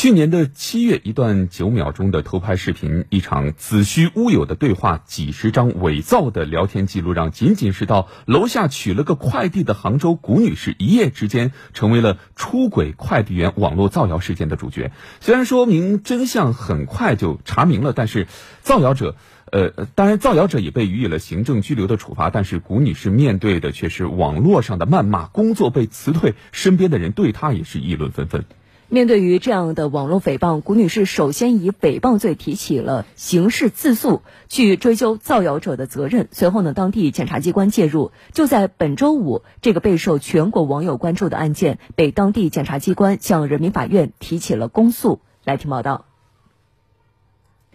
去年的七月，一段九秒钟的偷拍视频，一场子虚乌有的对话，几十张伪造的聊天记录，让仅仅是到楼下取了个快递的杭州谷女士，一夜之间成为了出轨快递员网络造谣事件的主角。虽然说明真相很快就查明了，但是造谣者，呃，当然造谣者也被予以了行政拘留的处罚，但是谷女士面对的却是网络上的谩骂，工作被辞退，身边的人对她也是议论纷纷。面对于这样的网络诽谤，谷女士首先以诽谤罪提起了刑事自诉，去追究造谣者的责任。随后呢，当地检察机关介入，就在本周五，这个备受全国网友关注的案件被当地检察机关向人民法院提起了公诉。来听报道。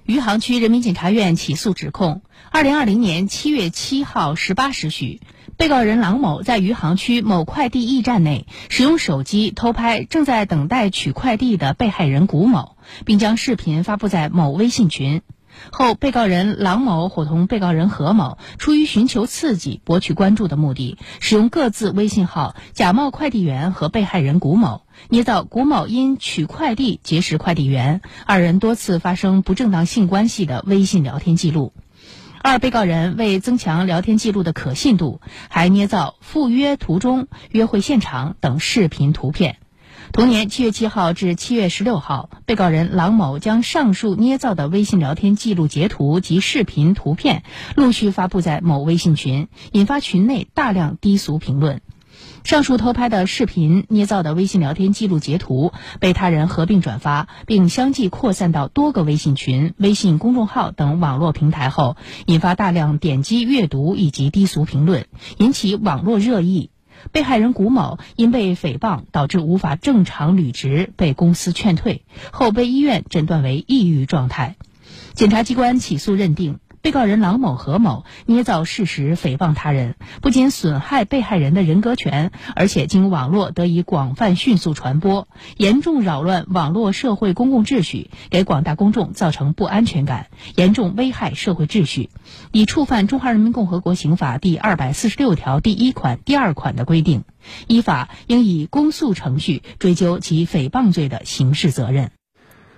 余杭区人民检察院起诉指控：二零二零年七月七号十八时许，被告人郎某在余杭区某快递驿站内使用手机偷拍正在等待取快递的被害人谷某，并将视频发布在某微信群。后，被告人郎某伙同被告人何某，出于寻求刺激、博取关注的目的，使用各自微信号，假冒快递员和被害人谷某，捏造谷某因取快递结识快递员，二人多次发生不正当性关系的微信聊天记录。二被告人为增强聊天记录的可信度，还捏造赴约途中、约会现场等视频图片。同年七月七号至七月十六号，被告人郎某将上述捏造的微信聊天记录截图及视频图片陆续发布在某微信群，引发群内大量低俗评论。上述偷拍的视频、捏造的微信聊天记录截图被他人合并转发，并相继扩散到多个微信群、微信公众号等网络平台后，引发大量点击阅读以及低俗评论，引起网络热议。被害人谷某因被诽谤导致无法正常履职，被公司劝退后，被医院诊断为抑郁状态。检察机关起诉认定。被告人郎某、何某捏造事实诽谤他人，不仅损害被害人的人格权，而且经网络得以广泛迅速传播，严重扰乱网络社会公共秩序，给广大公众造成不安全感，严重危害社会秩序，已触犯《中华人民共和国刑法》第二百四十六条第一款、第二款的规定，依法应以公诉程序追究其诽谤罪的刑事责任。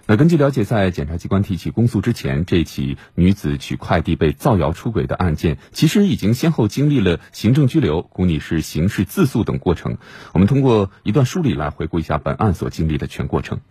那根据了解，在检察机关提起公诉之前，这起女子取快递被造谣出轨的案件，其实已经先后经历了行政拘留、谷女士刑事自诉等过程。我们通过一段梳理来回顾一下本案所经历的全过程。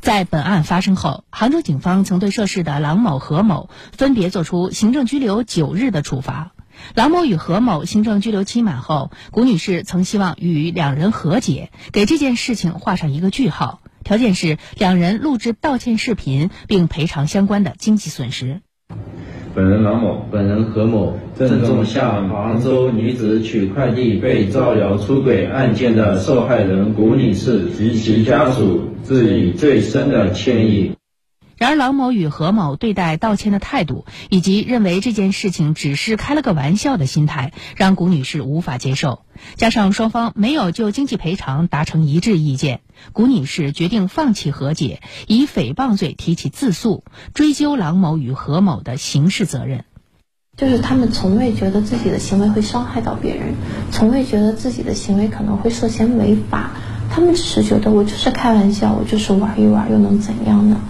在本案发生后，杭州警方曾对涉事的郎某、何某分别作出行政拘留九日的处罚。郎某与何某行政拘留期满后，谷女士曾希望与两人和解，给这件事情画上一个句号。条件是两人录制道歉视频，并赔偿相关的经济损失。本人郎某，本人何某，郑重向杭州女子取快递被造谣出轨案件的受害人谷女士及其家属致以最深的歉意。然而，郎某与何某对待道歉的态度，以及认为这件事情只是开了个玩笑的心态，让谷女士无法接受。加上双方没有就经济赔偿达成一致意见，谷女士决定放弃和解，以诽谤罪提起自诉，追究郎某与何某的刑事责任。就是他们从未觉得自己的行为会伤害到别人，从未觉得自己的行为可能会涉嫌违法，他们只是觉得我就是开玩笑，我就是玩一玩，又能怎样呢？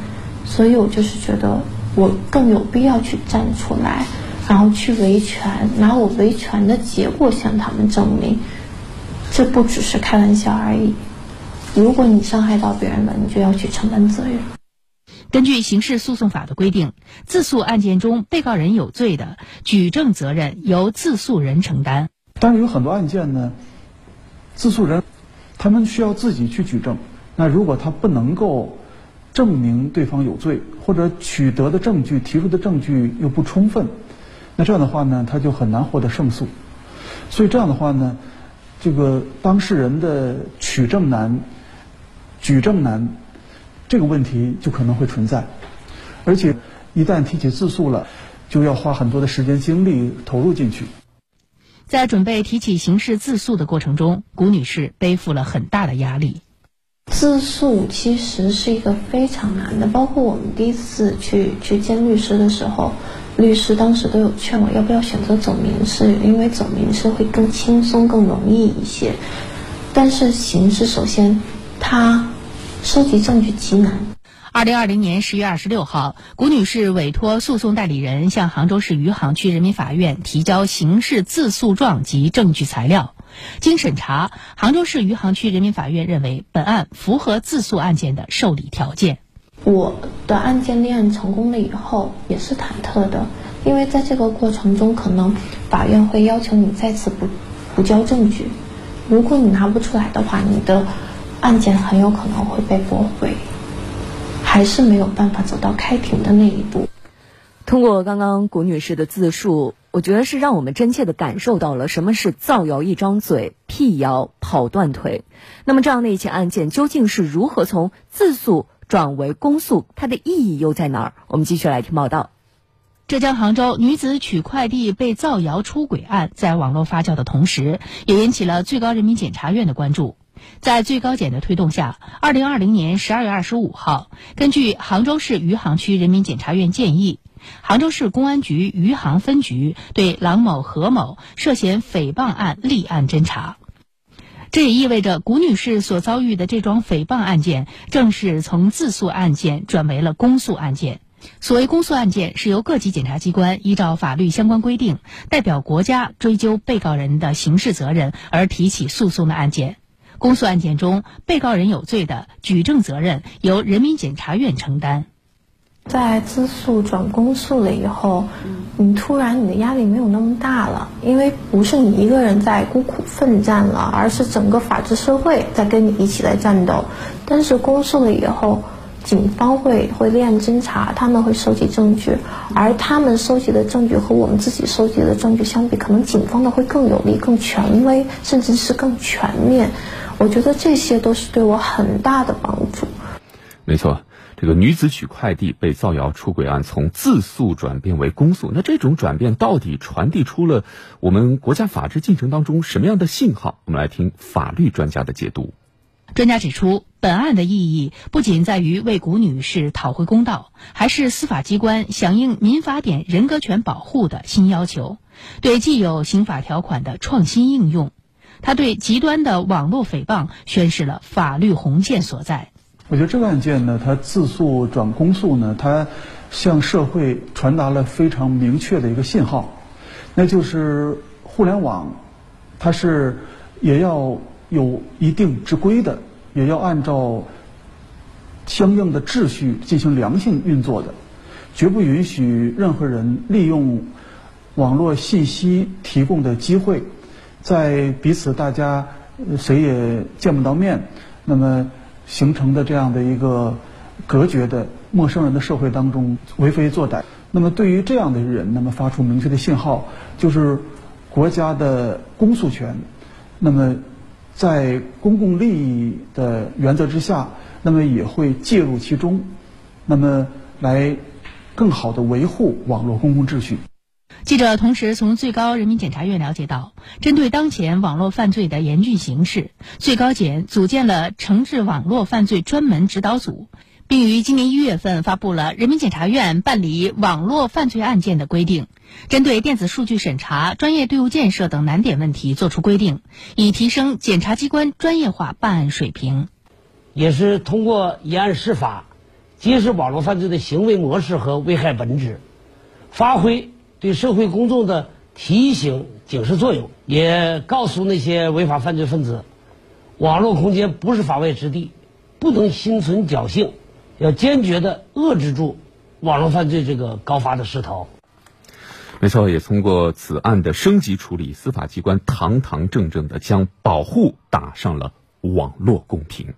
所以我就是觉得我更有必要去站出来，然后去维权，拿我维权的结果向他们证明，这不只是开玩笑而已。如果你伤害到别人了，你就要去承担责任。根据刑事诉讼法的规定，自诉案件中被告人有罪的，举证责任由自诉人承担。但是有很多案件呢，自诉人他们需要自己去举证。那如果他不能够。证明对方有罪，或者取得的证据、提出的证据又不充分，那这样的话呢，他就很难获得胜诉。所以这样的话呢，这个当事人的取证难、举证难，这个问题就可能会存在。而且一旦提起自诉了，就要花很多的时间精力投入进去。在准备提起刑事自诉的过程中，谷女士背负了很大的压力。自诉其实是一个非常难的，包括我们第一次去去见律师的时候，律师当时都有劝我要不要选择走民事，因为走民事会更轻松、更容易一些。但是刑事首先它收集证据极难，二零二零年十月二十六号，谷女士委托诉讼代理人向杭州市余杭区人民法院提交刑事自诉状及证据材料。经审查，杭州市余杭区人民法院认为本案符合自诉案件的受理条件。我的案件立案成功了以后，也是忐忑的，因为在这个过程中，可能法院会要求你再次补补交证据，如果你拿不出来的话，你的案件很有可能会被驳回，还是没有办法走到开庭的那一步。通过刚刚谷女士的自述，我觉得是让我们真切的感受到了什么是造谣一张嘴，辟谣跑断腿。那么这样的一起案件究竟是如何从自诉转为公诉？它的意义又在哪儿？我们继续来听报道。浙江杭州女子取快递被造谣出轨案在网络发酵的同时，也引起了最高人民检察院的关注。在最高检的推动下，二零二零年十二月二十五号，根据杭州市余杭区人民检察院建议。杭州市公安局余杭分局对郎某、何某涉嫌诽谤案立案侦查，这也意味着谷女士所遭遇的这桩诽谤案件正式从自诉案件转为了公诉案件。所谓公诉案件，是由各级检察机关依照法律相关规定，代表国家追究被告人的刑事责任而提起诉讼的案件。公诉案件中，被告人有罪的举证责任由人民检察院承担。在自诉转公诉了以后，你突然你的压力没有那么大了，因为不是你一个人在孤苦奋战了，而是整个法治社会在跟你一起来战斗。但是公诉了以后，警方会会立案侦查，他们会收集证据，而他们收集的证据和我们自己收集的证据相比，可能警方的会更有力、更权威，甚至是更全面。我觉得这些都是对我很大的帮助。没错。这个女子取快递被造谣出轨案从自诉转变为公诉，那这种转变到底传递出了我们国家法治进程当中什么样的信号？我们来听法律专家的解读。专家指出，本案的意义不仅在于为谷女士讨回公道，还是司法机关响应民法典人格权保护的新要求，对既有刑法条款的创新应用。他对极端的网络诽谤宣示了法律红线所在。我觉得这个案件呢，它自诉转公诉呢，它向社会传达了非常明确的一个信号，那就是互联网它是也要有一定之规的，也要按照相应的秩序进行良性运作的，绝不允许任何人利用网络信息提供的机会，在彼此大家谁也见不到面，那么。形成的这样的一个隔绝的陌生人的社会当中为非作歹，那么对于这样的人，那么发出明确的信号，就是国家的公诉权，那么在公共利益的原则之下，那么也会介入其中，那么来更好的维护网络公共秩序。记者同时从最高人民检察院了解到，针对当前网络犯罪的严峻形势，最高检组建了惩治网络犯罪专门指导组，并于今年一月份发布了《人民检察院办理网络犯罪案件的规定》，针对电子数据审查、专业队伍建设等难点问题作出规定，以提升检察机关专业化办案水平。也是通过以案释法，揭示网络犯罪的行为模式和危害本质，发挥。对社会公众的提醒警示作用，也告诉那些违法犯罪分子，网络空间不是法外之地，不能心存侥幸，要坚决的遏制住网络犯罪这个高发的势头。没错，也通过此案的升级处理，司法机关堂堂正正的将保护打上了网络公屏。